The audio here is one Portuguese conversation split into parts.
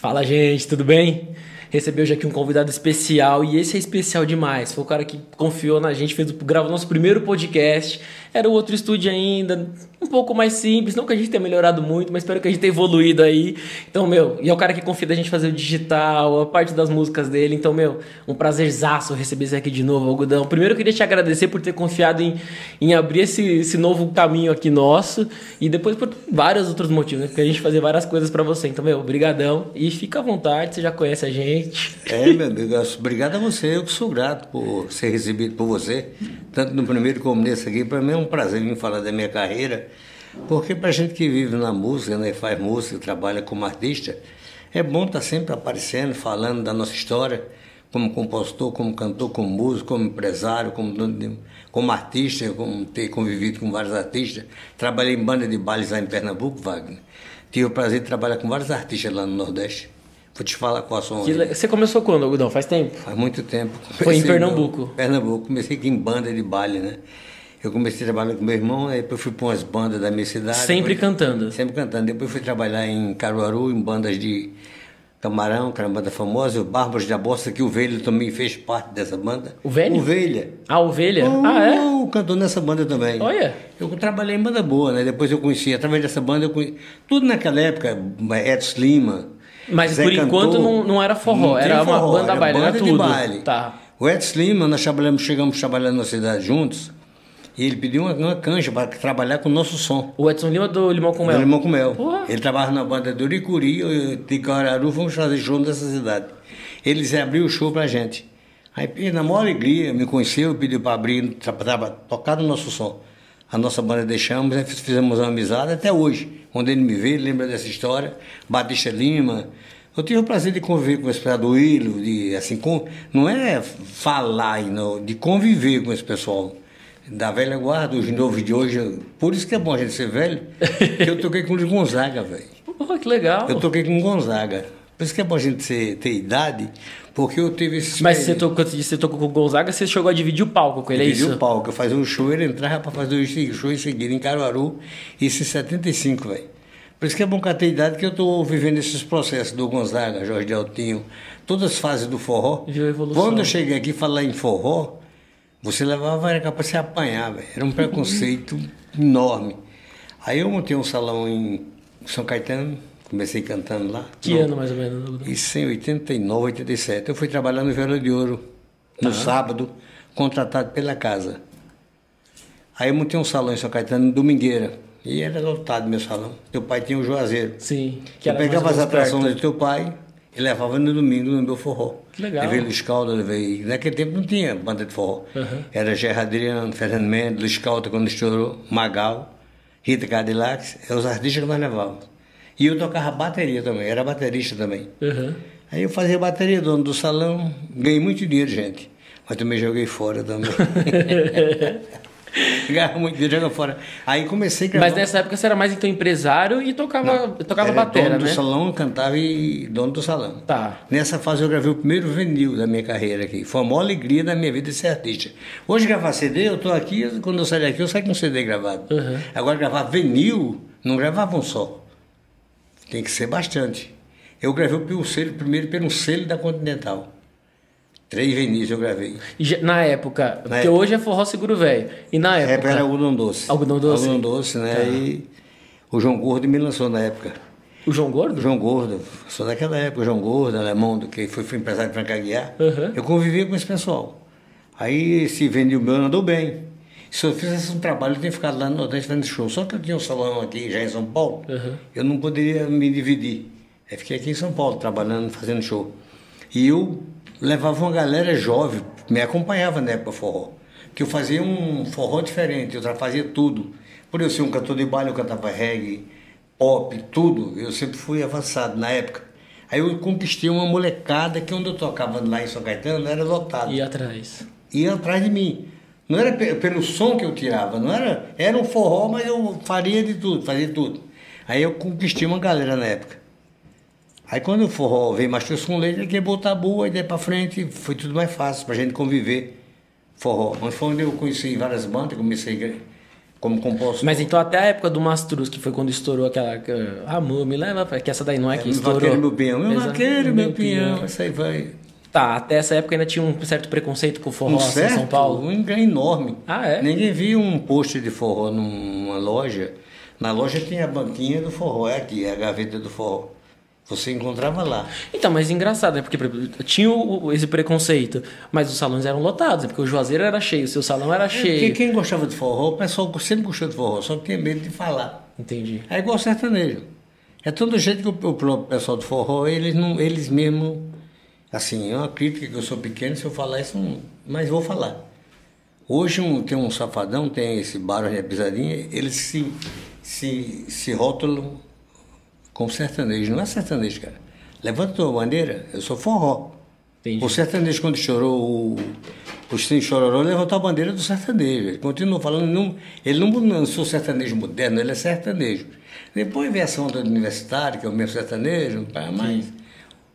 Fala, gente, tudo bem? Recebi hoje aqui um convidado especial e esse é especial demais. Foi o cara que confiou na gente, fez gravou nosso primeiro podcast. Era o outro estúdio ainda, um pouco mais simples, não que a gente tenha melhorado muito, mas espero que a gente tenha evoluído aí. Então, meu, e é o cara que confia da gente fazer o digital, a parte das músicas dele. Então, meu, um prazerzaço receber você aqui de novo, Algodão. Primeiro eu queria te agradecer por ter confiado em, em abrir esse, esse novo caminho aqui nosso e depois por vários outros motivos, né? Porque a gente fazer várias coisas para você. Então, meu, brigadão e fica à vontade, você já conhece a gente. É, meu amigo, obrigado a você, eu que sou grato por ser recebido por você, tanto no primeiro como nesse aqui. Para mim é um prazer vir falar da minha carreira, porque para gente que vive na música, né, faz música, trabalha como artista, é bom estar tá sempre aparecendo, falando da nossa história, como compositor, como cantor, como músico, como empresário, como, como artista, como ter convivido com vários artistas. Trabalhei em banda de bailes lá em Pernambuco, Wagner. Tive o prazer de trabalhar com vários artistas lá no Nordeste. Vou te falar qual a sua Você começou quando, Algodão? Faz tempo? Faz muito tempo. Comecei Foi em Pernambuco? No, Pernambuco. Comecei aqui em banda de baile, né? Eu comecei a trabalhar com meu irmão, aí depois fui para umas bandas da minha cidade. Sempre depois, cantando? Sempre cantando. Depois fui trabalhar em Caruaru, em bandas de Camarão, que era uma banda famosa, o Bárbaros da Bossa, que o Velho também fez parte dessa banda. O Velho? Ovelha. Ah, Ovelha? Oh, ah, é? Oh, cantou nessa banda também. Olha. Eu trabalhei em banda boa, né? Depois eu conheci, através dessa banda, eu conheci, tudo naquela época, Edson Lima. Mas Zé por Cantor, enquanto não, não era forró, não era uma forró, banda era baile, banda era tudo. De baile. Tá. O Edson Lima, nós trabalhamos, chegamos trabalhando na cidade juntos. E ele pediu uma, uma canja para trabalhar com o nosso som. O Edson Lima do Limão com Mel? Do Limão com Mel. Porra. Ele trabalhava na banda do Uricuri, de Cararu, fomos fazer show nessa cidade. Eles abriu o show pra gente. Aí, na maior alegria, me conheceu, pediu para abrir, para tocar no nosso som. A nossa banda deixamos, fizemos uma amizade até hoje. Quando ele me vê, ele lembra dessa história. Batista Lima. Eu tive o prazer de conviver com esse pessoal do Willo, de assim, com, não é falar, não, de conviver com esse pessoal da velha guarda, os novos de hoje. Por isso que é bom a gente ser velho, que eu toquei com o Gonzaga, velho. Porra, que legal. Eu toquei com o Gonzaga. Por isso que é bom a gente ser, ter idade, porque eu tive esse. Mas você tocou, você tocou com o Gonzaga, você chegou a dividir o palco com ele, dividir é isso? o palco. Eu fazia um show, ele entrava para fazer o show em seguida em Caruaru, isso em 75, velho. Por isso que é bom que a ter idade que eu estou vivendo esses processos do Gonzaga, Jorge Deltinho, todas as fases do forró. Viu a evolução. Quando eu cheguei aqui falar em forró, você levava, era capaz de se apanhar, velho. Era um preconceito enorme. Aí eu montei um salão em São Caetano, comecei cantando lá. Que no, ano mais ou menos? Isso em 89, 87. Eu fui trabalhar no Viola de Ouro, no sábado, contratado pela casa. Aí eu montei um salão em São Caetano, Domingueira. E era lotado meu salão. Teu pai tinha o Juazeiro. Sim. Eu pegava as atrações do teu pai e levava no domingo no meu forró. Que legal. Levei Luiz Calda, levei. Naquele tempo não tinha banda de forró. Uhum. Era Gerard Adriano, Fernando Mendes, Luiz Calda quando estourou, Magal, Rita Cadillac, eram os artistas que nós levávamos. E eu tocava bateria também, era baterista também. Uhum. Aí eu fazia bateria, dono do salão, ganhei muito dinheiro, gente. Mas também joguei fora também. Ganhava muito dinheiro, jogava fora. Aí comecei a gravar. Mas nessa época você era mais então empresário e tocava, Não, tocava bateria, dono né? do salão, cantava e dono do salão. Tá. Nessa fase eu gravei o primeiro vinil da minha carreira aqui. Foi a maior alegria da minha vida ser artista. Hoje gravar CD, eu tô aqui, quando eu saio daqui eu saio com CD gravado. Uhum. Agora gravar vinil, não gravava um só. Tem que ser bastante. Eu gravei o selo, primeiro pelo selo da Continental. Três Vinícius eu gravei. na época, na porque época. hoje é forró seguro velho. E na época? época era algodão doce. Algodão doce? Algodão doce, né? Tá. E o João Gordo me lançou na época. O João Gordo? O João Gordo. Sou daquela época, o João Gordo, alemão, do que foi, foi empresário de Franca Aguiar. Uhum. Eu convivia com esse pessoal. Aí esse vendeu meu andou bem. Se eu fizesse um trabalho, eu tinha ficado lá no Nordeste fazendo show. Só que eu tinha um salão aqui já em São Paulo, uhum. eu não poderia me dividir. Aí fiquei aqui em São Paulo, trabalhando, fazendo show. E eu levava uma galera jovem, me acompanhava na época forró. Que eu fazia um forró diferente, eu fazia tudo. Por eu ser um cantor de baile, eu cantava reggae, pop, tudo. Eu sempre fui avançado na época. Aí eu conquistei uma molecada que onde eu tocava lá em São Caetano era lotado. Ia atrás. Ia atrás de mim. Não era pelo som que eu tirava, não era. Era um forró, mas eu faria de tudo, fazia tudo. Aí eu conquistei uma galera na época. Aí quando o forró veio mais com leite, ele botar boa e daí pra frente foi tudo mais fácil pra gente conviver. Forró. Mas foi onde eu conheci várias bandas, comecei como compositor. Mas então até a época do Mastruz, que foi quando estourou aquela. Ah, amor, me leva. pra- Que essa daí não é que meu estourou. vaqueiro, meu peão, meu vaqueiro, meu peão, isso aí vai. Tá, até essa época ainda tinha um certo preconceito com o forró Um assim, certo, em São Paulo. um enorme. Ah, é? Ninguém via um post de forró numa loja. Na loja tinha a banquinha do forró, é aqui, é a gaveta do forró. Você encontrava lá. Então, mas engraçado, né? Porque tinha o- esse preconceito, mas os salões eram lotados, né? porque o Juazeiro era cheio, o seu salão era Porque cheio. quem gostava de forró, o pessoal sempre gostou de forró, só que tinha medo de falar. Entendi. É igual sertanejo. É todo jeito que o, próprio pessoal do forró, eles, não, eles mesmos. Assim, é uma crítica que eu sou pequeno, se eu falar isso, não, mas vou falar. Hoje um, tem um safadão, tem esse barulho de pisadinha, eles se, se, se rótulam como sertanejo. Não é sertanejo, cara. Levanta tua bandeira, eu sou forró. Entendi. O sertanejo, quando chorou o, o Sim Chororó, levantou a bandeira do sertanejo. Ele continua falando, não, ele não lançou sertanejo moderno, ele é sertanejo. Depois veio essa onda do universitário, que é o mesmo sertanejo, pá, mas.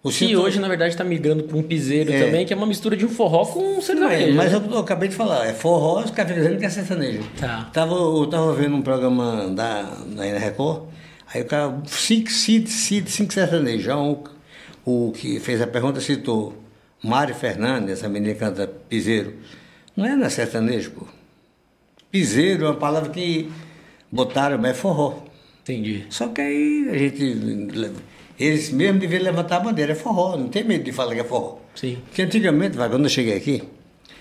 O Que Sim- hoje, na verdade, está migrando para um piseiro É. também, que é uma mistura de um forró com um é, sertanejo. mas né? eu, eu acabei de falar, é forró, os dizendo que é sertanejo. Tá. Tava, eu tava vendo um programa da, da Record, aí o cara, cinco, cinco, cinco, cinco um, o que fez a pergunta citou Mário Fernandes, essa menina que canta piseiro. Não é na sertanejo, pô. Piseiro é uma palavra que botaram, mas é forró. Entendi. Só que aí a gente. Eles mesmo deviam levantar a bandeira, é forró, não tem medo de falar que é forró. Sim. Porque antigamente, quando eu cheguei aqui,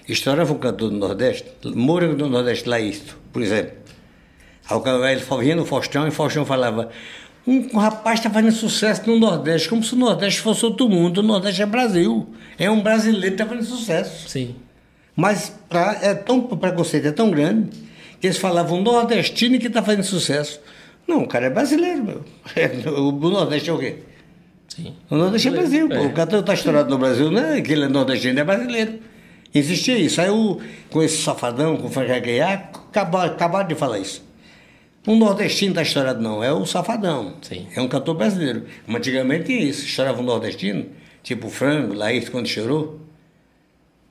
estourava um cantor do Nordeste, Moura do Nordeste, Laísto, por exemplo. Aí o cara, ele vinha no Faustão e o Faustão falava: um rapaz está fazendo sucesso no Nordeste, como se o Nordeste fosse outro mundo. O Nordeste é Brasil. É um brasileiro que está fazendo sucesso. Sim. Mas pra, é tão, o preconceito é tão grande que eles falavam nordestino que está fazendo sucesso. Não, o cara é brasileiro, meu. o Nordeste é o quê? Sim. O Nordeste é Brasil, pô. É. O cantor está estourado no Brasil, não é que ele é nordestino, é brasileiro. Existia isso. Aí o, com esse safadão, com o Frank Aguiar, acabaram de falar isso. O nordestino está estourado, não, é o safadão. Sim. É um cantor brasileiro. Mas antigamente tinha isso, estourava um nordestino, tipo o Frango, Laís, quando chorou.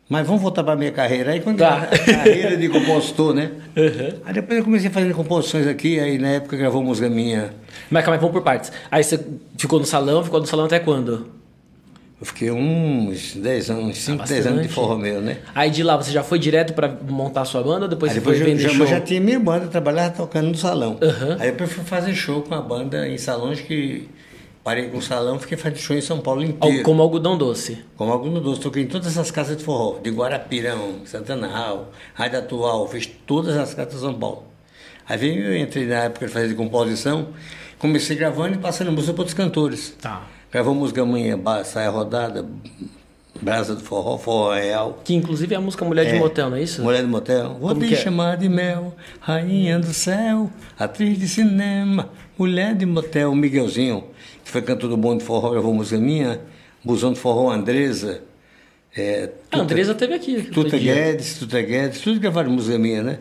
Mas vamos voltar para a minha carreira. Aí quando Tá. a carreira de compositor, né? Uhum. Aí depois eu comecei a fazer composições aqui, aí na época gravou música minha. Mas calma aí, vamos por partes. Aí você ficou no salão, ficou no salão até quando? Eu fiquei uns 10 anos, 5, 10 anos de forró meu, né? Aí de lá você já foi direto pra montar sua banda ou depois Aí você depois foi eu vender já, show? eu já tinha minha banda, trabalhava tocando no salão. Aham. Aí depois fui fazer show com a banda em salões que parei com o salão, fiquei fazendo show em São Paulo inteiro. Como algodão doce. Como algum doce, toquei em todas essas casas de forró, de Guarapirão, Santana Hall, Rádio Atual, fiz todas as casas de São Paulo. Aí veio, eu entrei na época de fazer de composição, comecei gravando e passando música para outros cantores. Tá. Gravou música minha, Ba- Saia Rodada, Brasa do Forró, Forró Real. Que inclusive é a música Mulher de É. Motel, não é isso? Mulher do Motel. Vou te que é? chamar de Mel, rainha do céu, atriz de cinema, mulher de motel. Miguelzinho, que foi cantor do Bom de Forró, gravou música minha. Busão de Forró, Andresa. É, A Andresa teve aqui. Tuta. Guedes, Tuta Guedes, tudo gravaram música minha, né?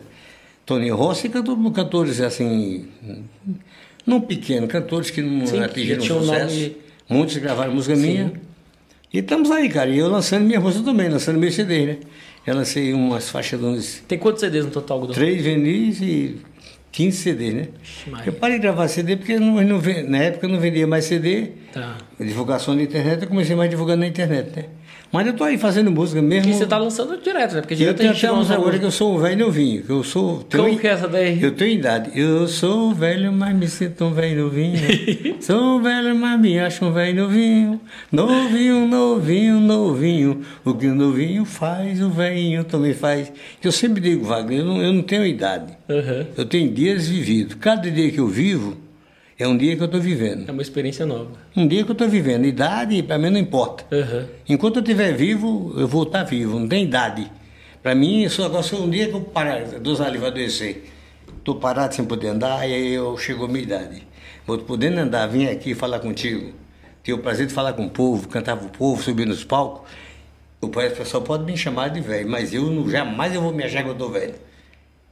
Toninho Rossi cantou cantores assim, não pequenos, cantores que não Sim, que atingiram um sucesso. nome- Muitos gravaram música minha. E estamos aí, cara. E eu lançando minha música também, lançando meu CD, né? Eu lancei umas faixas de uns Tem quantos CDs no total, algodão? três vinis e 15 CD, né? Maria. Eu parei de gravar CD porque não, não, na época eu não vendia mais CD. Tá. Divulgação na internet, eu comecei mais divulgando na internet, né? Mas eu tô aí fazendo música mesmo. E você tá lançando direto, né? Porque Eu direto a tenho até uns agora que eu sou um velho novinho, que eu sou... Como tenho- que é essa daí? Eu tenho idade. Eu sou velho, mas me sinto um velho novinho. sou velho, mas me acho um velho novinho. Novinho, novinho, novinho. O que o novinho faz, o velhinho também faz. Eu sempre digo, Wagner, eu não, eu não tenho idade. Aham. Eu tenho dias vividos. Cada dia que eu vivo é um dia que eu estou vivendo. É uma experiência nova. Um dia que eu estou vivendo. Idade, para mim, não importa. Aham. Enquanto eu estiver vivo, eu vou estar vivo, não tem idade. Para mim, isso agora só um dia que eu parar, ali vai adoecer. Estou parado sem poder andar, e aí eu chegou a minha idade. Vou podendo andar, vim aqui falar contigo, ter o prazer de falar com o povo, cantar para o povo, subir nos palcos. O pessoal pode me chamar de velho, mas eu não, jamais eu vou me achar que eu estou velho.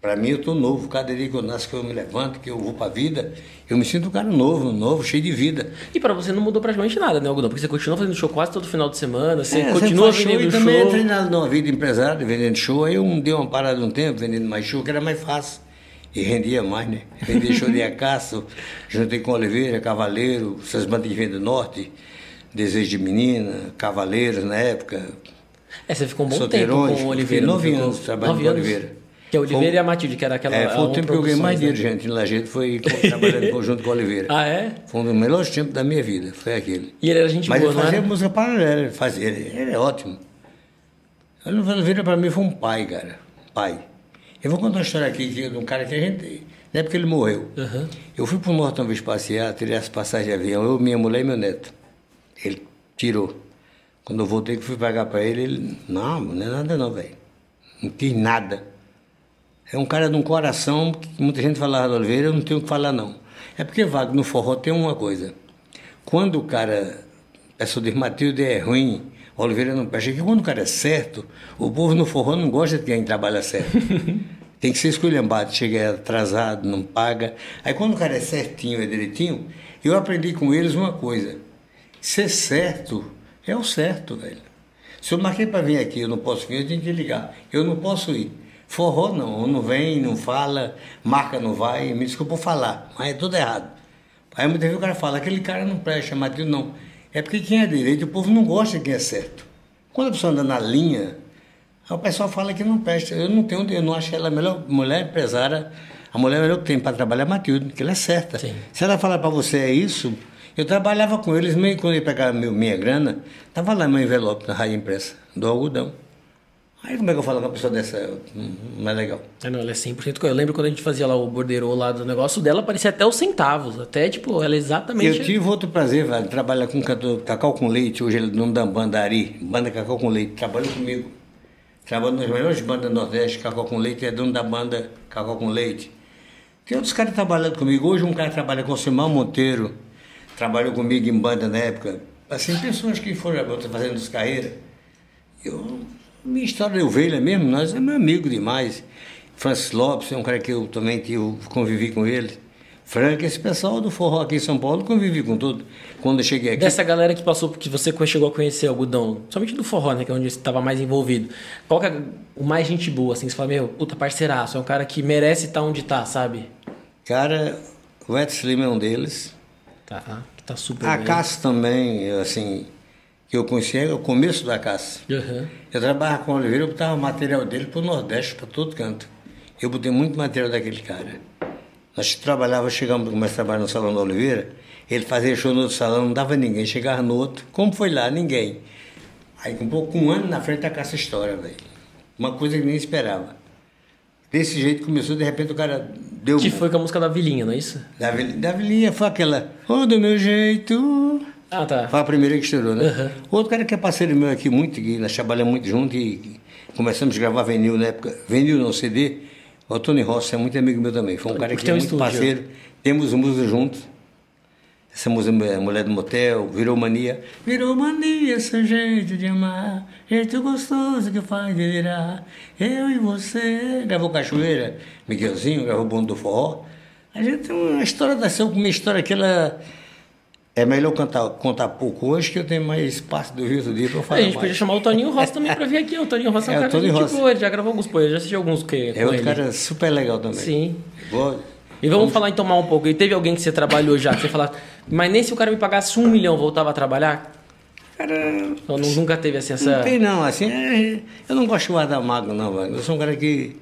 Para mim, eu estou novo. Cada dia que eu nasço, que eu me levanto, que eu vou para a vida, eu me sinto um cara novo, novo, cheio de vida. E pra você não mudou praticamente nada, né, Algodão? Porque você continua fazendo show quase todo final de semana, você É, continua faz show vendendo e show. também entrei na, numa vida empresária, vendendo show. Aí eu dei uma parada um tempo, vendendo mais show, que era mais fácil. E rendia mais, né? Rendia show de Acaso, juntei com Oliveira, Cavaleiro, essas bandas que vêm do norte, Desejo de Menina, Cavaleiros na época. É, você ficou um bom tempo com o Oliveira. fiquei nove anos trabalhando com. Oliveira. Que é o Oliveira Foi- e a Matilde, que era aquela. É, foi o tempo que eu ganhei mais dinheiro, né? gente, em Lajeado, foi trabalhando em conjunto com o Oliveira. Ah, é? Foi um dos melhores tempos da minha vida, foi aquele. E ele era gente Mas boa, ele fazia era? música paralela, ele fazia, ele, ele é ótimo. O Oliveira para mim foi um pai, cara, pai. Eu vou contar uma história aqui de um cara que a gente, não é porque ele morreu. Aham. Eu fui para o norte uma vez passear, tirei as passagens de avião, eu, minha mulher e meu neto. Ele tirou. Quando eu voltei que fui pagar para ele, ele, não, não é nada não, velho. Não quis nada. É um cara de um coração que muita gente falava do Oliveira, eu não tenho o que falar não. É porque, Wagner, no forró tem uma coisa. Quando o cara, pessoa de Matilde é ruim, Oliveira não presta. Que quando o cara é certo, o povo no forró não gosta de quem trabalha certo. Tem que ser esculhambado, chega atrasado, não paga. Aí quando o cara é certinho, é direitinho, eu aprendi com eles uma coisa. Ser certo é o certo, velho. Se eu marquei para vir aqui, eu não posso vir, eu tenho que ligar. Eu não posso ir. Forró não, não vem, não fala, marca não vai, me desculpa falar, mas é tudo errado. Aí muitas vezes o cara fala, aquele cara não presta, Matheus não. É porque quem é direito, o povo não gosta de quem é certo. Quando a pessoa anda na linha, o pessoal fala que não presta. Eu não tenho, eu não acho ela a melhor mulher empresária, a mulher melhor que tem para trabalhar é Matilde, que ela é certa. Sim. Se ela falar para você é isso, eu trabalhava com eles, meio quando eu pegava minha grana, tava lá meu envelope na rádio impressa, do algodão. Aí como é que eu falo com uma pessoa dessa? Hum, Não é legal. É, não, ela é 100% co- Eu lembro quando a gente fazia lá o borderô lá do negócio dela, parecia até os centavos. Até, tipo, ela é exatamente. Eu tive outro prazer, velho, trabalhar com cantor Cacau com Leite, hoje ele é dono da banda Ari, banda Cacau com Leite, trabalhou comigo. Trabalhou nas melhores bandas do Nordeste, Cacau com Leite, é dono da banda Cacau com Leite. Tem outros caras trabalhando comigo. Hoje um cara trabalha com o Simão Monteiro, trabalhou comigo em banda na época. Assim, pessoas que foram fazendo as carreiras. Eu, minha história de ovelha mesmo, nós é meu amigo demais. Francis Lopes é um cara que eu também que eu convivi com ele. Frank, esse pessoal do forró aqui em São Paulo, convivi com tudo. Quando eu cheguei aqui, Dessa galera que passou, que você chegou a conhecer algodão, somente do forró, né? Que é onde você estava mais envolvido. Qual que é o mais gente boa, assim? Você fala, meu, puta parceiraço, é um cara que merece estar onde tá, sabe? cara, o Edson Lima é um deles. Tá, que tá super A. Cássio também, assim, que eu conheci é o começo da Cássio. Aham. Eu trabalhava com o Oliveira, eu botava material dele para o Nordeste, para todo canto. Eu botei muito material daquele cara. Nós trabalhávamos, chegamos, começamos a trabalhar no Salão do Oliveira, ele fazia show no outro salão, não dava ninguém, chegava no outro, como foi lá? Ninguém. Aí, um pouco, um ano na frente, tá com essa história, velho. Uma coisa que nem esperava. Desse jeito começou, de repente o cara deu... Que foi com a música da Vilinha, não é isso? Da da Vilinha foi aquela, ô do meu jeito... Ah, tá. Foi a primeira que estourou, né? Uhum. Outro cara que é parceiro meu aqui muito, que nós trabalhamos muito junto e começamos a gravar vinil na época. Vinil não, CD. O Tony Rossi é muito amigo meu também. Foi um cara que é muito estúdio. parceiro. Temos música juntos. Essa música é Mulher do Motel, Virou Mania. Virou mania seu jeito de amar, jeito gostoso que faz delirar. Eu e você. Gravou Cachoeira, Miguelzinho, gravou Bonde do Forró. A gente tem uma história da seu, uma história que ela. É melhor contar, contar pouco hoje que eu tenho mais espaço do Rio do dia para eu a falar gente mais. podia chamar o Toninho Rossi também pra vir aqui. O Toninho Rossi é um É, cara Tony gente boa, ele já gravou alguns poemas, já assisti alguns que, É outro cara super legal também. Sim. Vou- E vamos falar então mais um pouco. E teve alguém que você trabalhou já, que você fala, mas nem se o cara me pagasse um milhão, voltava a trabalhar? Cara, nu- nunca teve assim essa. Não tem não, assim, é- eu não gosto de guardar mágoa não, velho. Eu sou um cara que,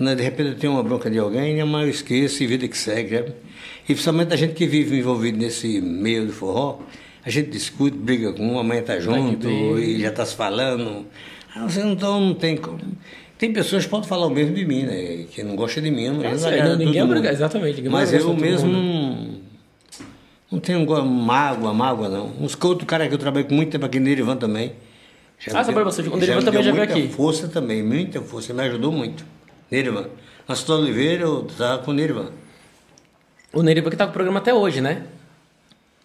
né, de repente eu tenho uma bronca de alguém, mas eu esqueço e vida que segue, sabe? E principalmente a gente que vive envolvido nesse meio do forró, a gente discute, briga com um, amanhã tá junto e já tá se falando. Ah, Você não, então, não tem como. Tem pessoas que podem falar o mesmo de mim, né? Que não gosta de mim, mas não ninguém todo é mundo. obrigado, exatamente, ninguém Mas gosta eu mesmo mundo. não, não tenho go- mágoa, mágoa não. Uns que outro cara que eu trabalhei com muito tempo aqui no Erivan também. Já Ah, você deu- foi bastante. O Nerivan me também já veio muita aqui. força também, muita força. Me ajudou muito. Nerivan. Antes Oliveira, eu estava com o Nerivan. O Neriva que tá com o programa até hoje, né?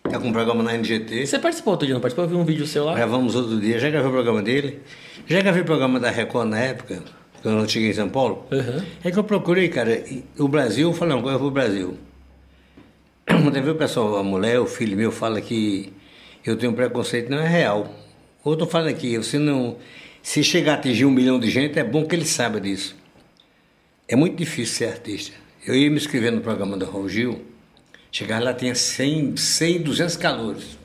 Está com um programa na NGT. Você participou outro dia, não participou? Eu vi um vídeo seu lá. Gravamos outro dia. Já gravei o programa dele. Já gravei o programa da Record na época, quando eu cheguei em São Paulo. Uhum. É que eu procurei, cara, o Brasil, eu falei, não, eu vou pro Brasil. Quando vê o pessoal, a mulher, o filho meu fala que eu tenho preconceito, não é real. Outro fala aqui, você não. Se chegar a atingir um milhão de gente, é bom que ele saiba disso. É muito difícil ser artista. Eu ia me inscrever no programa do Raul Gil, chegar lá tinha 100, 100 200 calores.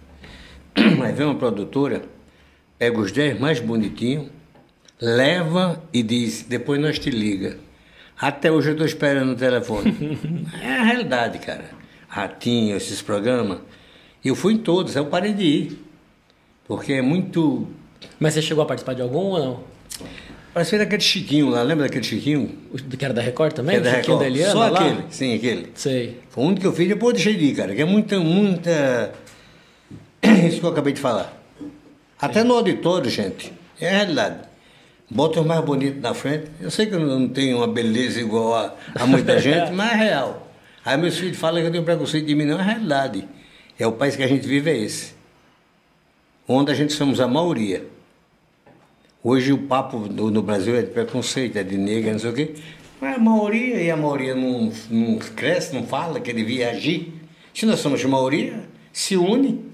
Aí vem uma produtora, pega os 10 mais bonitinhos, leva e diz, depois nós te liga. Até hoje eu estou esperando o telefone. é a realidade, cara. Ratinho, esses programas. Eu fui em todos, eu parei de ir. Porque é muito. Mas você chegou a participar de algum ou não? Parece daquele Chiquinho lá, lembra daquele Chiquinho? O que era da Record também? Que era da Chiquinho Record. da Eliana, Só lá? aquele, sim, aquele. Sei. Foi o único que eu fiz, depois eu deixei de ir, cara, que é muita, muita. Isso que eu acabei de falar. Até no auditório, gente, é a realidade. Bota os mais bonitos na frente. Eu sei que eu não tenho uma beleza igual a, a muita gente, mas é real. Aí meus filhos falam que eu tenho preconceito de mim, não é realidade. É o país que a gente vive, é esse. Onde a gente somos a maioria. Hoje o papo no, no Brasil é de preconceito, é de negra, não sei o quê. Mas a maioria, e a maioria não, não cresce, não fala que devia agir. Se nós somos maioria, se une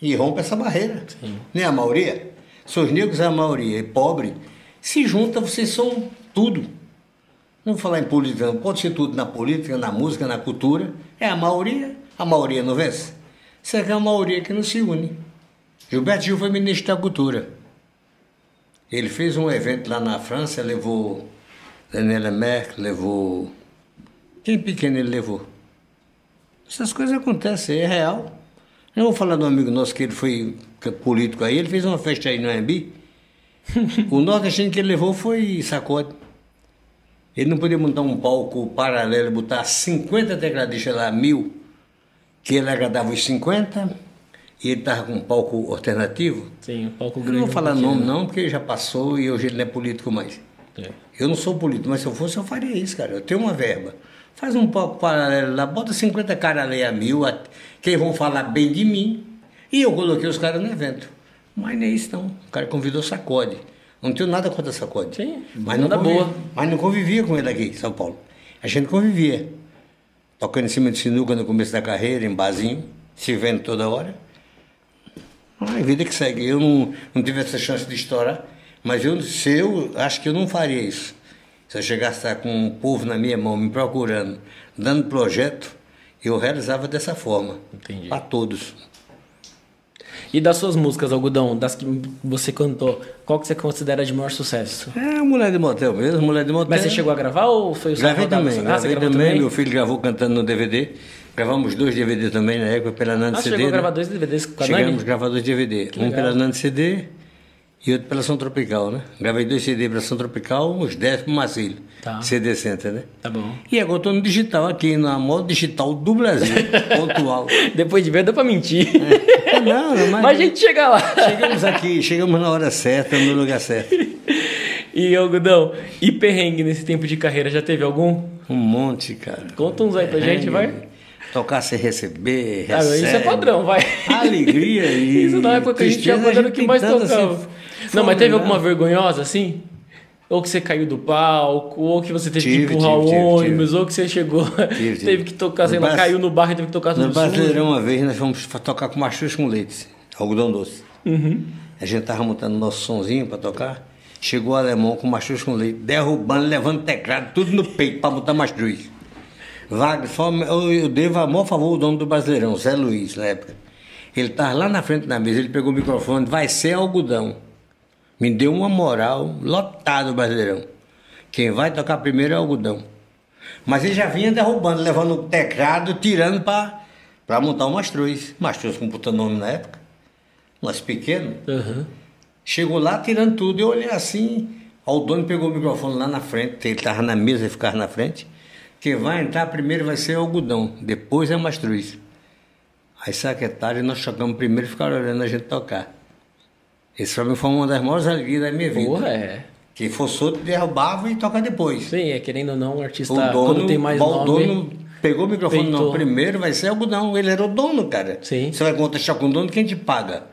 e rompe essa barreira. Nem a maioria. Se os negros é a maioria e pobre, se junta, vocês são tudo. Não vou falar em política, não. pode ser tudo na política, na música, na cultura. É a maioria, a maioria não vence. Será que é a maioria que não se une? Gilberto Gil foi ministro da Cultura. Ele fez um evento lá na França, levou Daniela Merkel, levou. Quem pequeno ele levou? Essas coisas acontecem, é real. Eu vou falar de um amigo nosso que ele foi político aí, ele fez uma festa aí no AMB. o nordestino que ele levou foi sacode. Ele não podia montar um palco paralelo, botar 50 tecladistas lá, mil, que ele agradava os 50, e ele estava com um palco alternativo. Sim, um palco Eu grande. não vou falar nome não, porque já passou e hoje ele não é político mais. né? Eu não sou político, mas se eu fosse eu faria isso, cara. Eu tenho uma verba. Faz um palco paralelo lá, bota 50 caras ali a mil, a- que vão falar bem de mim. E eu coloquei os caras no evento. Mas não é isso não. O cara convidou sacode. Não tenho nada contra sacode. Sim, mas não, convivia, boa. mas não convivia com ele aqui em São Paulo. A gente convivia. Tocando em cima de sinuca no começo da carreira, em barzinho, se vendo toda hora. A vida que segue. Eu não, não tive essa chance de estourar, mas eu, se eu acho que eu não faria isso. Se eu chegasse a estar com o povo na minha mão, me procurando, dando projeto, eu realizava dessa forma. Entendi. Para todos. E das suas músicas, Algodão, das que você cantou, qual que você considera de maior sucesso? É, mulher de motel mesmo, mulher de motel. Mas você chegou a gravar ou foi o Gravei também, Ah, gravei também, também? meu filho gravou cantando no DVD. Gravamos dois DVD também na época pela Nando Ah, CD. chegou a né? gravar dois DVDs com a Chegamos Nani? a gravar dois DVD. Um legal. pela Nando CD e outro pela Ação Tropical, né? Gravei dois CD para Ação Tropical, uns 10 pro Marcílio. Tá. CD Center, né? Tá bom. E agora estou no digital aqui, na moda digital do Brasil, pontual. Depois de ver, deu pra mentir. Não, não, mas, Mas a gente chega lá. chegamos aqui, chegamos na hora certa, no lugar certo. E, Algodão, e perrengue nesse tempo de carreira, já teve algum? Um monte, cara. Conta uns aí pra gente, vai. Tocar sem receber, Ah, recebe. isso é padrão, vai. Alegria e Isso na época que a gente tinha tristeza, acordando a o que mais tocava. assim, Não, mas teve fomentar. alguma vergonhosa assim? Ou que você caiu do palco, ou que você teve Tive, que empurrar tive, o tive, ônibus, ou que você chegou, tive. teve que tocar, sei lá, caiu no barro e teve que tocar tudo No. Brasileirão, uma vez, nós fomos tocar com machuche com leite, algodão doce. Uhum. A gente tava montando nosso sonzinho para tocar. Chegou o alemão com machuche com leite, derrubando, levando teclado, tudo no peito para botar mastruz. Wagner, foi- eu, eu devo a maior favor ao dono do Brasileirão, Zé Luiz, na época. Ele estava lá na frente da mesa, ele pegou o microfone, vai ser algodão. Me deu uma moral, lotado o Brasileirão. Quem vai tocar primeiro é algodão. Mas ele já vinha derrubando, levando o teclado, tirando para montar o mastruz. Mastruz com puta nome na época. Nós pequenos. Aham. Chegou lá tirando tudo. Eu olhei assim. O dono pegou o microfone lá na frente. Ele estava na mesa e ficava na frente. Quem vai entrar primeiro vai ser o algodão. Depois é o mastruz. Aí secretário nós tocamos primeiro e ficaram olhando a gente tocar. Esse pra mim foi uma das maiores alegrias da minha vida. Porra, é. Que fosse outro, derrubava e toca depois. Sim, é querendo ou não, o artista, O dono, quando tem mais o nome... dono pegou o microfone, peitou. não, primeiro vai ser algodão. Ele era o dono, cara. Sim. Você vai contestar com o dono, quem te paga?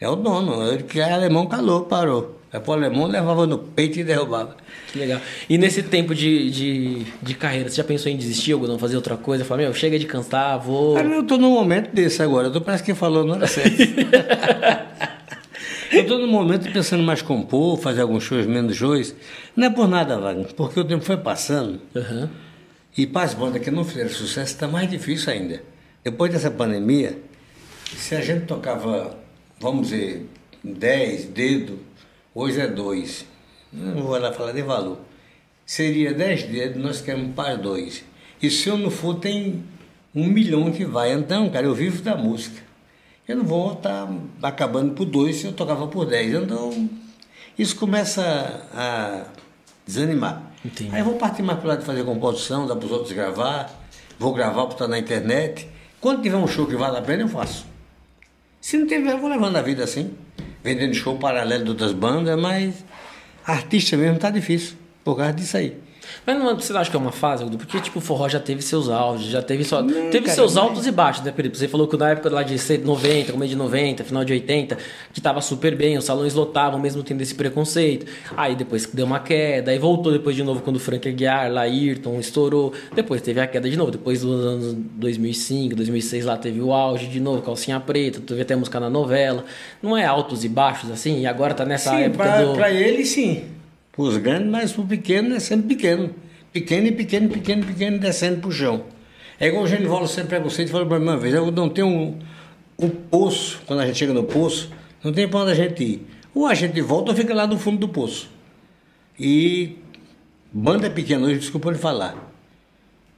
É o dono. Ele que é alemão calou, parou. Aí pro alemão levava no peito e derrubava. Que legal. E nesse tempo de, de, de carreira, você já pensou em desistir, Algodão, fazer outra coisa? Falar, meu, chega de cansar, vou... Cara, eu tô num momento desse agora. Eu tô parece que falou na hora certa. eu tô num momento pensando mais compor, fazer alguns shows, menos shows. Não é por nada, Wagner, porque o tempo foi passando. Aham. E para as bandas que não fizeram sucesso, está mais difícil ainda. Depois dessa pandemia, se a gente tocava, vamos dizer, 10 dedos, hoje é 2. Não vou lá falar de valor. Seria 10 dedos, nós queremos para dois. E se eu não for, tem um milhão que vai. Então, cara, eu vivo da música. Eu não vou estar tá acabando por dois se eu tocava por 10. Então, isso começa a desanimar. Entendi. Aí eu vou partir mais para lado de fazer composição, dar para os outros gravar, vou gravar para estar na internet. Quando tiver um show que vale a pena, eu faço. Se não tiver, eu vou levando a vida assim, vendendo show paralelo de outras bandas, mas artista mesmo tá difícil, por causa disso aí. Mas não, você acha que é uma fase, Porque, tipo, o forró já teve seus auges, já teve só. Não, teve cara, seus altos e baixos, né, Felipe? Você falou que na época lá de 90, começo de 90, final de 80, que tava super bem, os salões lotavam, mesmo tendo esse preconceito. Aí depois deu uma queda, aí voltou depois de novo quando o Frank Aguiar, lá Ayrton, estourou. Depois teve a queda de novo. Depois dos anos 2005, 2006 lá teve o auge de novo, calcinha preta, teve até música na novela. Não é altos e baixos assim? E agora tá nessa sim, época pra, do. Pra ele, sim. Para os grandes, mas o pequeno é sempre pequeno. Pequeno e pequeno, pequeno, pequeno, descendo para o chão. É igual o Genivaldo sempre para você e falou para mim uma vez, eu não tenho um, um poço, quando a gente chega no poço, não tem para onde a gente ir. Ou a gente volta ou fica lá no fundo do poço. E banda pequena hoje, desculpa ele falar.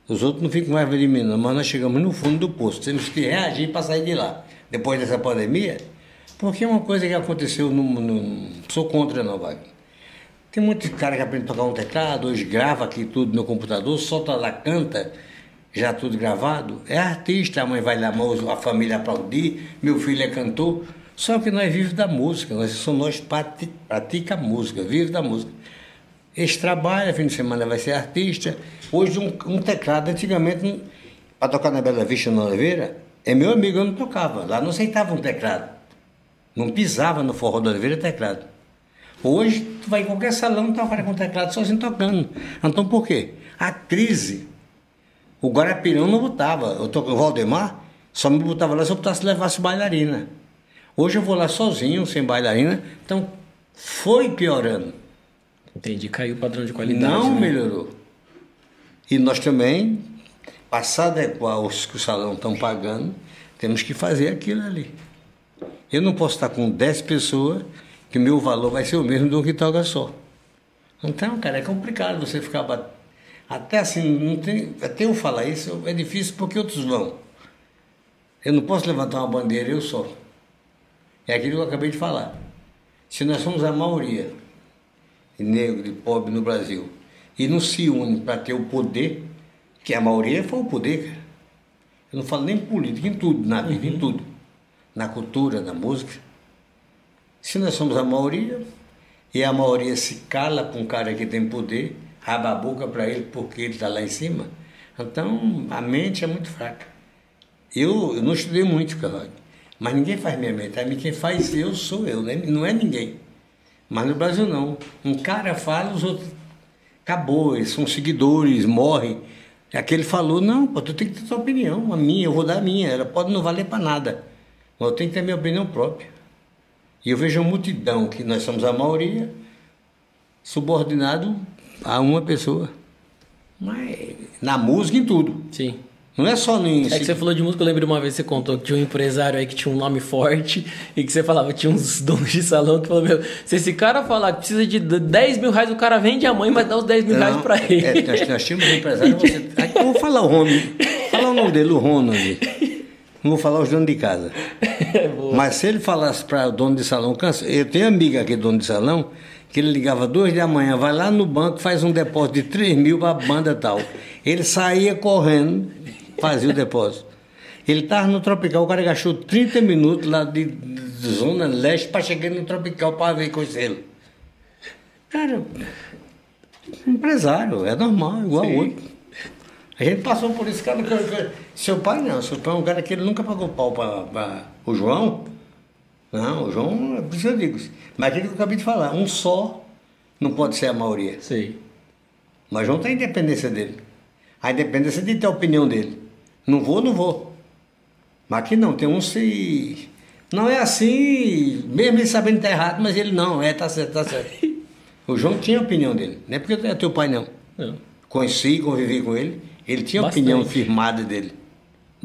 Os outros não ficam mais eliminando, mas nós chegamos no fundo do poço. Temos que reagir para sair de lá. Depois dessa pandemia, porque é uma coisa que aconteceu, no, no, sou contra não, Wagner. Tem muitos caras que aprendem a tocar um teclado, hoje grava aqui tudo no computador, solta lá, canta, já tudo gravado. É artista, a mãe vai lá, a família aplaudir, meu filho é cantor. Só que nós vivemos da música, nós somos nós pratica, música, vive da música. Esse trabalho, fim de semana vai ser artista. Hoje um, um teclado, antigamente, para tocar na Bela Vista na Oliveira, é meu amigo, eu não tocava. Lá não aceitava um teclado. Não pisava no forró da Oliveira teclado. Hoje, tu vai em qualquer salão, tá o cara com teclado sozinho tocando. Então, por quê? A crise. O Guarapirão não botava. Eu tô, o Valdemar só me botava lá se eu botasse, levasse bailarina. Hoje eu vou lá sozinho, sem bailarina. Então, foi piorando. Entendi. Caiu o padrão de qualidade. Não né? melhorou. E nós também, passar a adequar os que o salão estão pagando, temos que fazer aquilo ali. Eu não posso estar com 10 pessoas que meu valor vai ser o mesmo do que toca só. Então, cara, é complicado você ficar bat... até assim, não tem, até eu falar isso é difícil porque outros vão. Eu não posso levantar uma bandeira eu só. É aquilo que eu acabei de falar. Se nós somos a maioria de negro, de pobre no Brasil, e não se une para ter o poder, que a maioria foi o poder, cara. Eu não falo nem política, em tudo, na vida, uhum. em tudo. Na cultura, na música. Se nós somos a maioria, e a maioria se cala para um cara que tem poder, raba a boca para ele porque ele está lá em cima, então a mente é muito fraca. Eu, eu não estudei muito, cara, mas ninguém faz minha mente. A mim quem faz eu sou eu, né? não é ninguém. Mas no Brasil não. Um cara fala, os outros. Acabou, eles são seguidores, morrem. Aquele falou, não, pô, tu tem que ter tua opinião, a minha, eu vou dar a minha. Ela pode não valer para nada. Mas eu tenho que ter minha opinião própria. E eu vejo a multidão, que nós somos a maioria, subordinado a uma pessoa. Mas na música em tudo. Sim. Não é só no É que você falou de música, eu lembro de uma vez que você contou que tinha um empresário aí que tinha um nome forte e que você falava, tinha uns donos de salão que falou, meu, se esse cara falar que precisa de 10 mil reais, o cara vende a mãe, mas dá os 10 mil Não, reais pra ele. É, nós, nós tínhamos um empresário, você, eu vou falar o nome, falar o nome dele, o Ronald. Não vou falar os donos de casa. É Mas se ele falasse para o dono de salão, eu tenho amiga aqui, dono de salão, que ele ligava duas da manhã, vai lá no banco, faz um depósito de 3 mil para a banda tal. Ele saía correndo, fazia o depósito. Ele estava no Tropical, o cara gastou 30 minutos lá de, de Zona Leste para chegar no Tropical para ver com ele. Cara, empresário, é normal, igual Sim. outro. A gente passou por isso, cara. Seu pai não, seu pai é um cara que ele nunca pagou pau para o João. Não, o João, é por isso que eu digo. Mas aquilo que eu acabei de falar, um só não pode ser a maioria. Sim. Mas o João tem a independência dele. A independência de ter a opinião dele. Não vou, não vou. Mas aqui não, tem um se. Não é assim, mesmo ele sabendo que está errado, mas ele não, é, tá certo, tá certo. O João tinha a opinião dele. Não é porque é teu pai, não. Não. Conheci, convivi com ele. Ele tinha a Bastante. opinião firmada dele.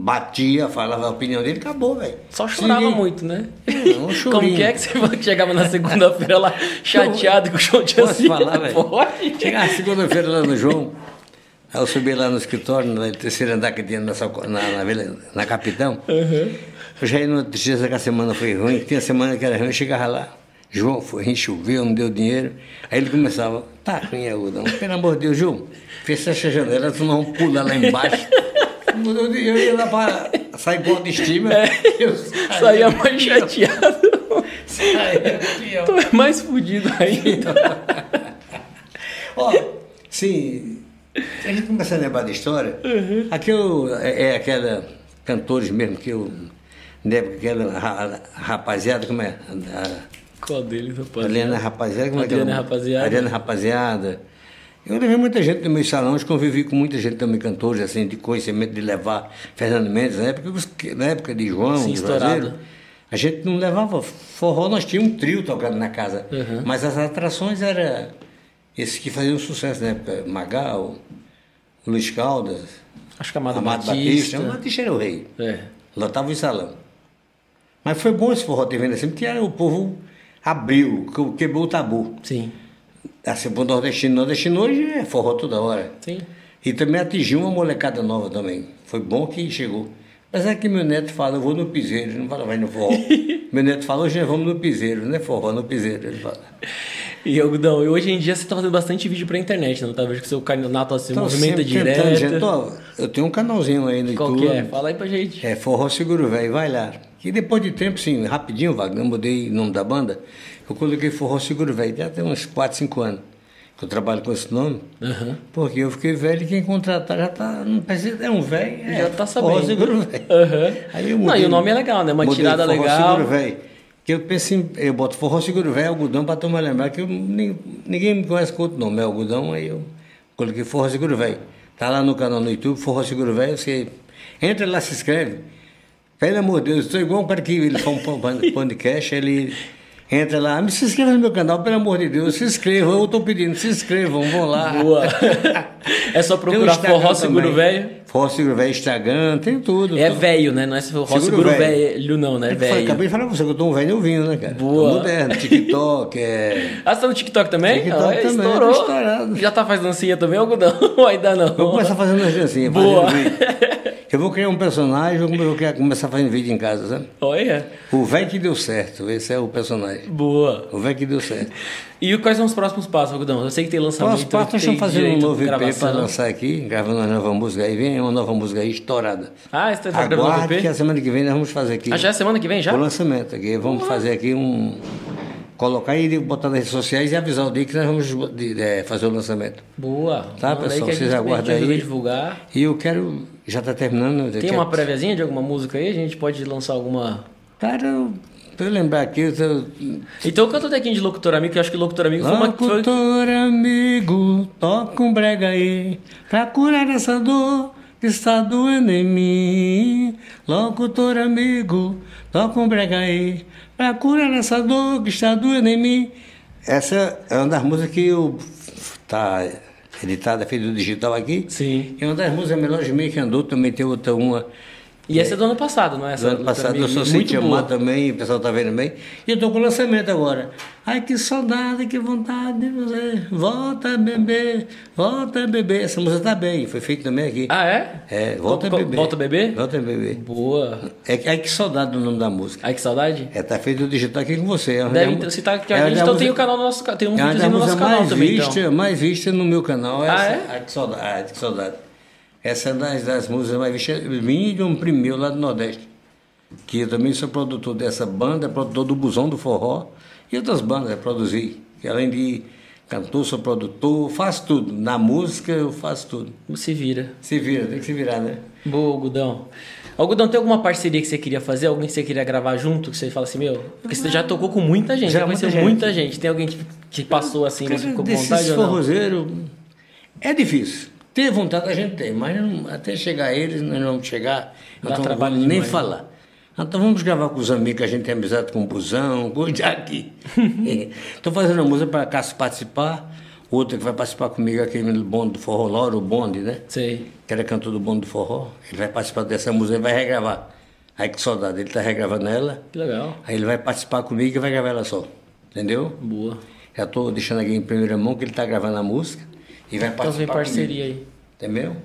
Batia, falava a opinião dele, acabou, velho. Só chorava Ninguém- muito, né? É, um chorinho. Como que é que você chegava na segunda-feira lá chateado que o show tinha Posso falar, velho? Chegar segunda-feira lá no João, aí eu subi lá no escritório, no terceiro andar que tinha na, na, vila- na Capitão. Eu já ia no dia que a semana foi ruim, tinha semana que era ruim, eu chegava lá. João, foi ruim, choveu, não deu dinheiro. Aí ele começava, tá ruim, Agudão. Pelo amor de Deus, João, fecha essa janela, tu não pula lá embaixo. Eu eu ia lá para sair com autoestima. Eu Saía mais chateado. Saía ó. Tô mais fudido ainda. Ó, sim, a gente começa a lembrar da história. Aqui eu, é, é aquela cantores mesmo que eu. Na época, aquela ra- rapaziada, como é? A, Qual deles, rapaz? Adriana Rapaziada, como é que é? Adriana Rapaziada. Adriana Rapaziada. Eu levei muita gente nos meus salões, convivi com muita gente também, cantores, assim, de conhecimento de levar Fernando Mendes, na época, na época de João, Sim, de a gente não levava forró, nós tínhamos um trio tocando na casa. Uhum. Mas as atrações eram esses que faziam sucesso na época, Magal, Luiz Caldas, Acho que Amado, Amado Batista. Batista. O Batista era o rei. É. Lotava o salão. Mas foi bom esse forró vindo assim, porque aí o povo abriu, que- quebrou o tabu. Sim. Assim, pro nordestino, nordestino hoje é forró toda hora. Sim. E também atingiu uma molecada nova também. Foi bom que chegou. Apesar que meu neto fala, eu vou no piseiro, ele não fala, vai no forró. meu neto fala, hoje nós vamos no piseiro, não é forró, no piseiro, ele fala. E, Algodão, e hoje em dia você tá fazendo bastante vídeo pra internet, não tá? Vejo que seu canal Então, movimenta direto. tentando, gente, ó, eu tenho um canalzinho aí no Qual YouTube. que é? Fala aí pra gente. É Forró Seguro Velho, vai lá. E depois de tempo, sim, rapidinho, Wagner, eu mudei o nome da banda, eu coloquei Forró Seguro Velho, já tem uns 4, 5 anos que eu trabalho com esse nome, Aham. porque eu fiquei velho e quem contratar já tá, não precisa, é um velho, é, Já tá Forró sabendo. Seguro Velho. Aham. Aí eu Não, mudei- e o nome é legal, né? Uma tirada Forró legal. Seguro Velho. Que eu penso em, eu boto Forró Seguro Velho, algodão, para turma lembrar que eu, ninguém me conhece com outro nome, é algodão, aí eu coloquei Forró Seguro Velho. Tá lá no canal no YouTube, Forró Seguro Velho, você entra lá, se inscreve. Pelo amor de Deus, estou igual um cara que ele faz um pod- podcast, ele entra lá, me se inscreva no meu canal, pelo amor de Deus, se inscrevam, eu estou pedindo, se inscrevam, vão lá. Boa. é só procurar forró seguro velho. Forró Seguro Velho, Instagram, tem tudo. É Tudo. velho, né? Não é forró Seguro seguro velho. velho, não, né? Falei, Velho. Acabei de falar pra você que eu tô um velho ouvindo, né, cara? Boa. Tô moderno, TikTok, é. Ah, você tá no TikTok também? TikTok ah, também, estourou. estourado. Já tá fazendo dancinha também, algodão? Ainda não. Vou começar fazendo as dancinhas, Boa. Eu vou criar um personagem, eu vou criar- começar fazendo vídeo em casa, sabe? Olha. O velho que deu certo, esse é o personagem. Boa. O velho que deu certo. E quais são os próximos passos, algodão? Eu sei que tem lançamento. Nós partos nós tem estamos fazendo um novo EP para lançar aqui, gravando uma nova música aí, vem uma nova música aí estourada. Ah, você tá gravando um EP? que a semana que vem nós vamos fazer aqui. Ah, já é semana que vem, já? O lançamento aqui. Vamos fazer aqui um. Colocar e botar nas redes sociais e avisar o dia que nós vamos de- é, fazer o lançamento. Boa. Tá, Manda pessoal, vocês resolver aí. divulgar. E eu quero. Já está terminando. Tem uma préviazinha de alguma música aí? A gente pode lançar alguma... Cara, eu, pra eu lembrar aqui, eu tô... Então canta um tequinho de Locutor Amigo, que eu acho que Locutor Amigo foi uma... Locutor amigo, toca um brega aí, pra curar essa dor está doendo em mim. Locutor amigo, toca um brega aí, pra curar essa dor que está doendo em mim. Essa é uma das músicas que eu... Tá editada, feita do digital aqui. Sim. É uma das músicas melhores meio que andou, também tem outra uma... E essa é do ano passado, não é? Essa Do ano passado eu sou Muito Cintia boa. Amar também, o pessoal tá vendo bem. E eu tô com o lançamento agora. Ai, que saudade, que vontade de você. Volta a beber, volta a beber. Essa música tá bem, foi feita também aqui. Ah, é? É, volta a Co- beber. Volta a beber? Volta a beber. Boa. É, ai, que saudade do nome da música. Ai, que saudade. É, tá feito do digital aqui com você. É Deve da- ter citado que é a gente então música- tem o canal no nosso tem um é videozinho no nosso canal mais também, vista, então. mais vista no meu canal. Ah, Essa, é? Ai, que saudade. Ai, que saudade. Essa é das, das músicas mais. Minha de um primo meu lá do Nordeste. Que eu também sou produtor dessa banda, produtor do Busão do Forró e outras bandas, eu produzi. Além de cantor, sou produtor, faço tudo. Na música eu faço tudo. Se vira. Se vira, tem que se virar, né? Boa, Algodão. Algodão, tem alguma parceria que você queria fazer? Alguém que você queria gravar junto? Que você fala assim, meu... Porque você já tocou com muita gente, já, conheceu muita muita gente. Tem alguém que, que passou assim, você ficou com vontade ou não? forrozeiros, é difícil. Ter vontade a gente tem, mas não- até chegar a eles, nós não vamos chegar, Dá então não trabalho vamos nem demais. falar. Então vamos gravar com os amigos que a gente tem amizade com o Busão, com o Jaqui. Estou fazendo uma música para Cássio participar. Outro que vai participar comigo, aquele bonde do forró, Lauro o Bonde, né? Sei. Que era cantor do bonde do forró. Ele vai participar dessa música e vai regravar. Aí que saudade, ele tá regravando ela. Que legal. Aí ele vai participar comigo e vai gravar ela só. Entendeu? Boa. Já tô deixando aqui em primeira mão que ele tá gravando a música e vai Então vem participar parceria comigo. aí. Entendeu?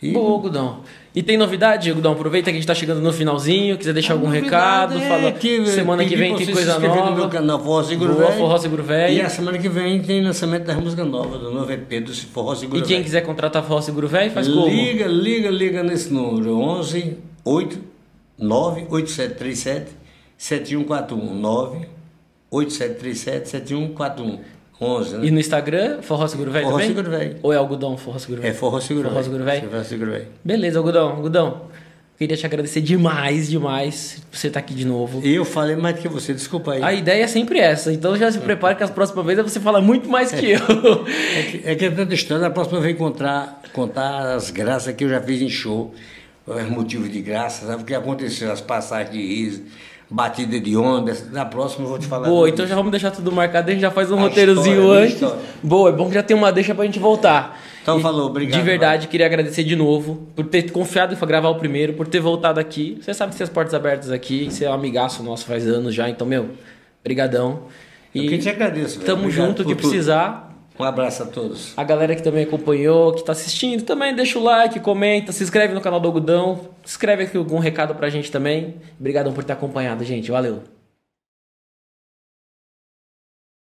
E Boa, Gudão. E tem novidade, Gudão? Aproveita que a gente tá chegando no finalzinho, quiser deixar algum recado, é fala que, semana que vem tem coisa nova. No meu canal Forró Seguro Boa, Velho. Forró Seguro Velho. E a semana que vem tem lançamento das músicas novas, do novo EP do Forró Seguro E quem Velho. quiser contratar Forró Seguro Velho, faz como? Liga, liga, liga nesse número. 11 8 9 8737 7141 9 8737 7141 11, né? E no Instagram, Forró Seguro Velho Forró também? Seguro Velho. Ou é algodão Forró Seguro Velho? É Forró Seguro Forró Seguro Velho? Forró Seguro Velho. Beleza, Algodão. Algodão, queria te agradecer demais, demais por você estar aqui de novo. Eu falei mais do que você, desculpa aí. A ideia é sempre essa, então já se prepare que as próximas vezes você fala muito mais que eu. É que, é que é tanta história, a próxima vez contar, contar as graças que eu já fiz em show, os motivos de graça, sabe o que aconteceu, as passagens de riso, batida de onda. Na próxima eu vou te falar. Boa, então isso. já vamos deixar tudo marcado, a gente já faz um A roteirozinho história, antes. história. Boa, é bom que já tem uma deixa pra gente voltar. Então E, falou, obrigado, De verdade, queria agradecer de novo por ter confiado em gravar o primeiro, por ter voltado aqui. Você sabe que tem as portas abertas aqui, você é um amigaço nosso faz anos já, então, meu, brigadão. Eu que te agradeço. velho. Tamo Obrigado junto, por que precisar. Um abraço a todos. A galera que também acompanhou, que tá assistindo, também deixa o like, comenta, se inscreve no canal do Algodão, escreve aqui algum recado pra gente também. Obrigadão por ter acompanhado, gente. Valeu.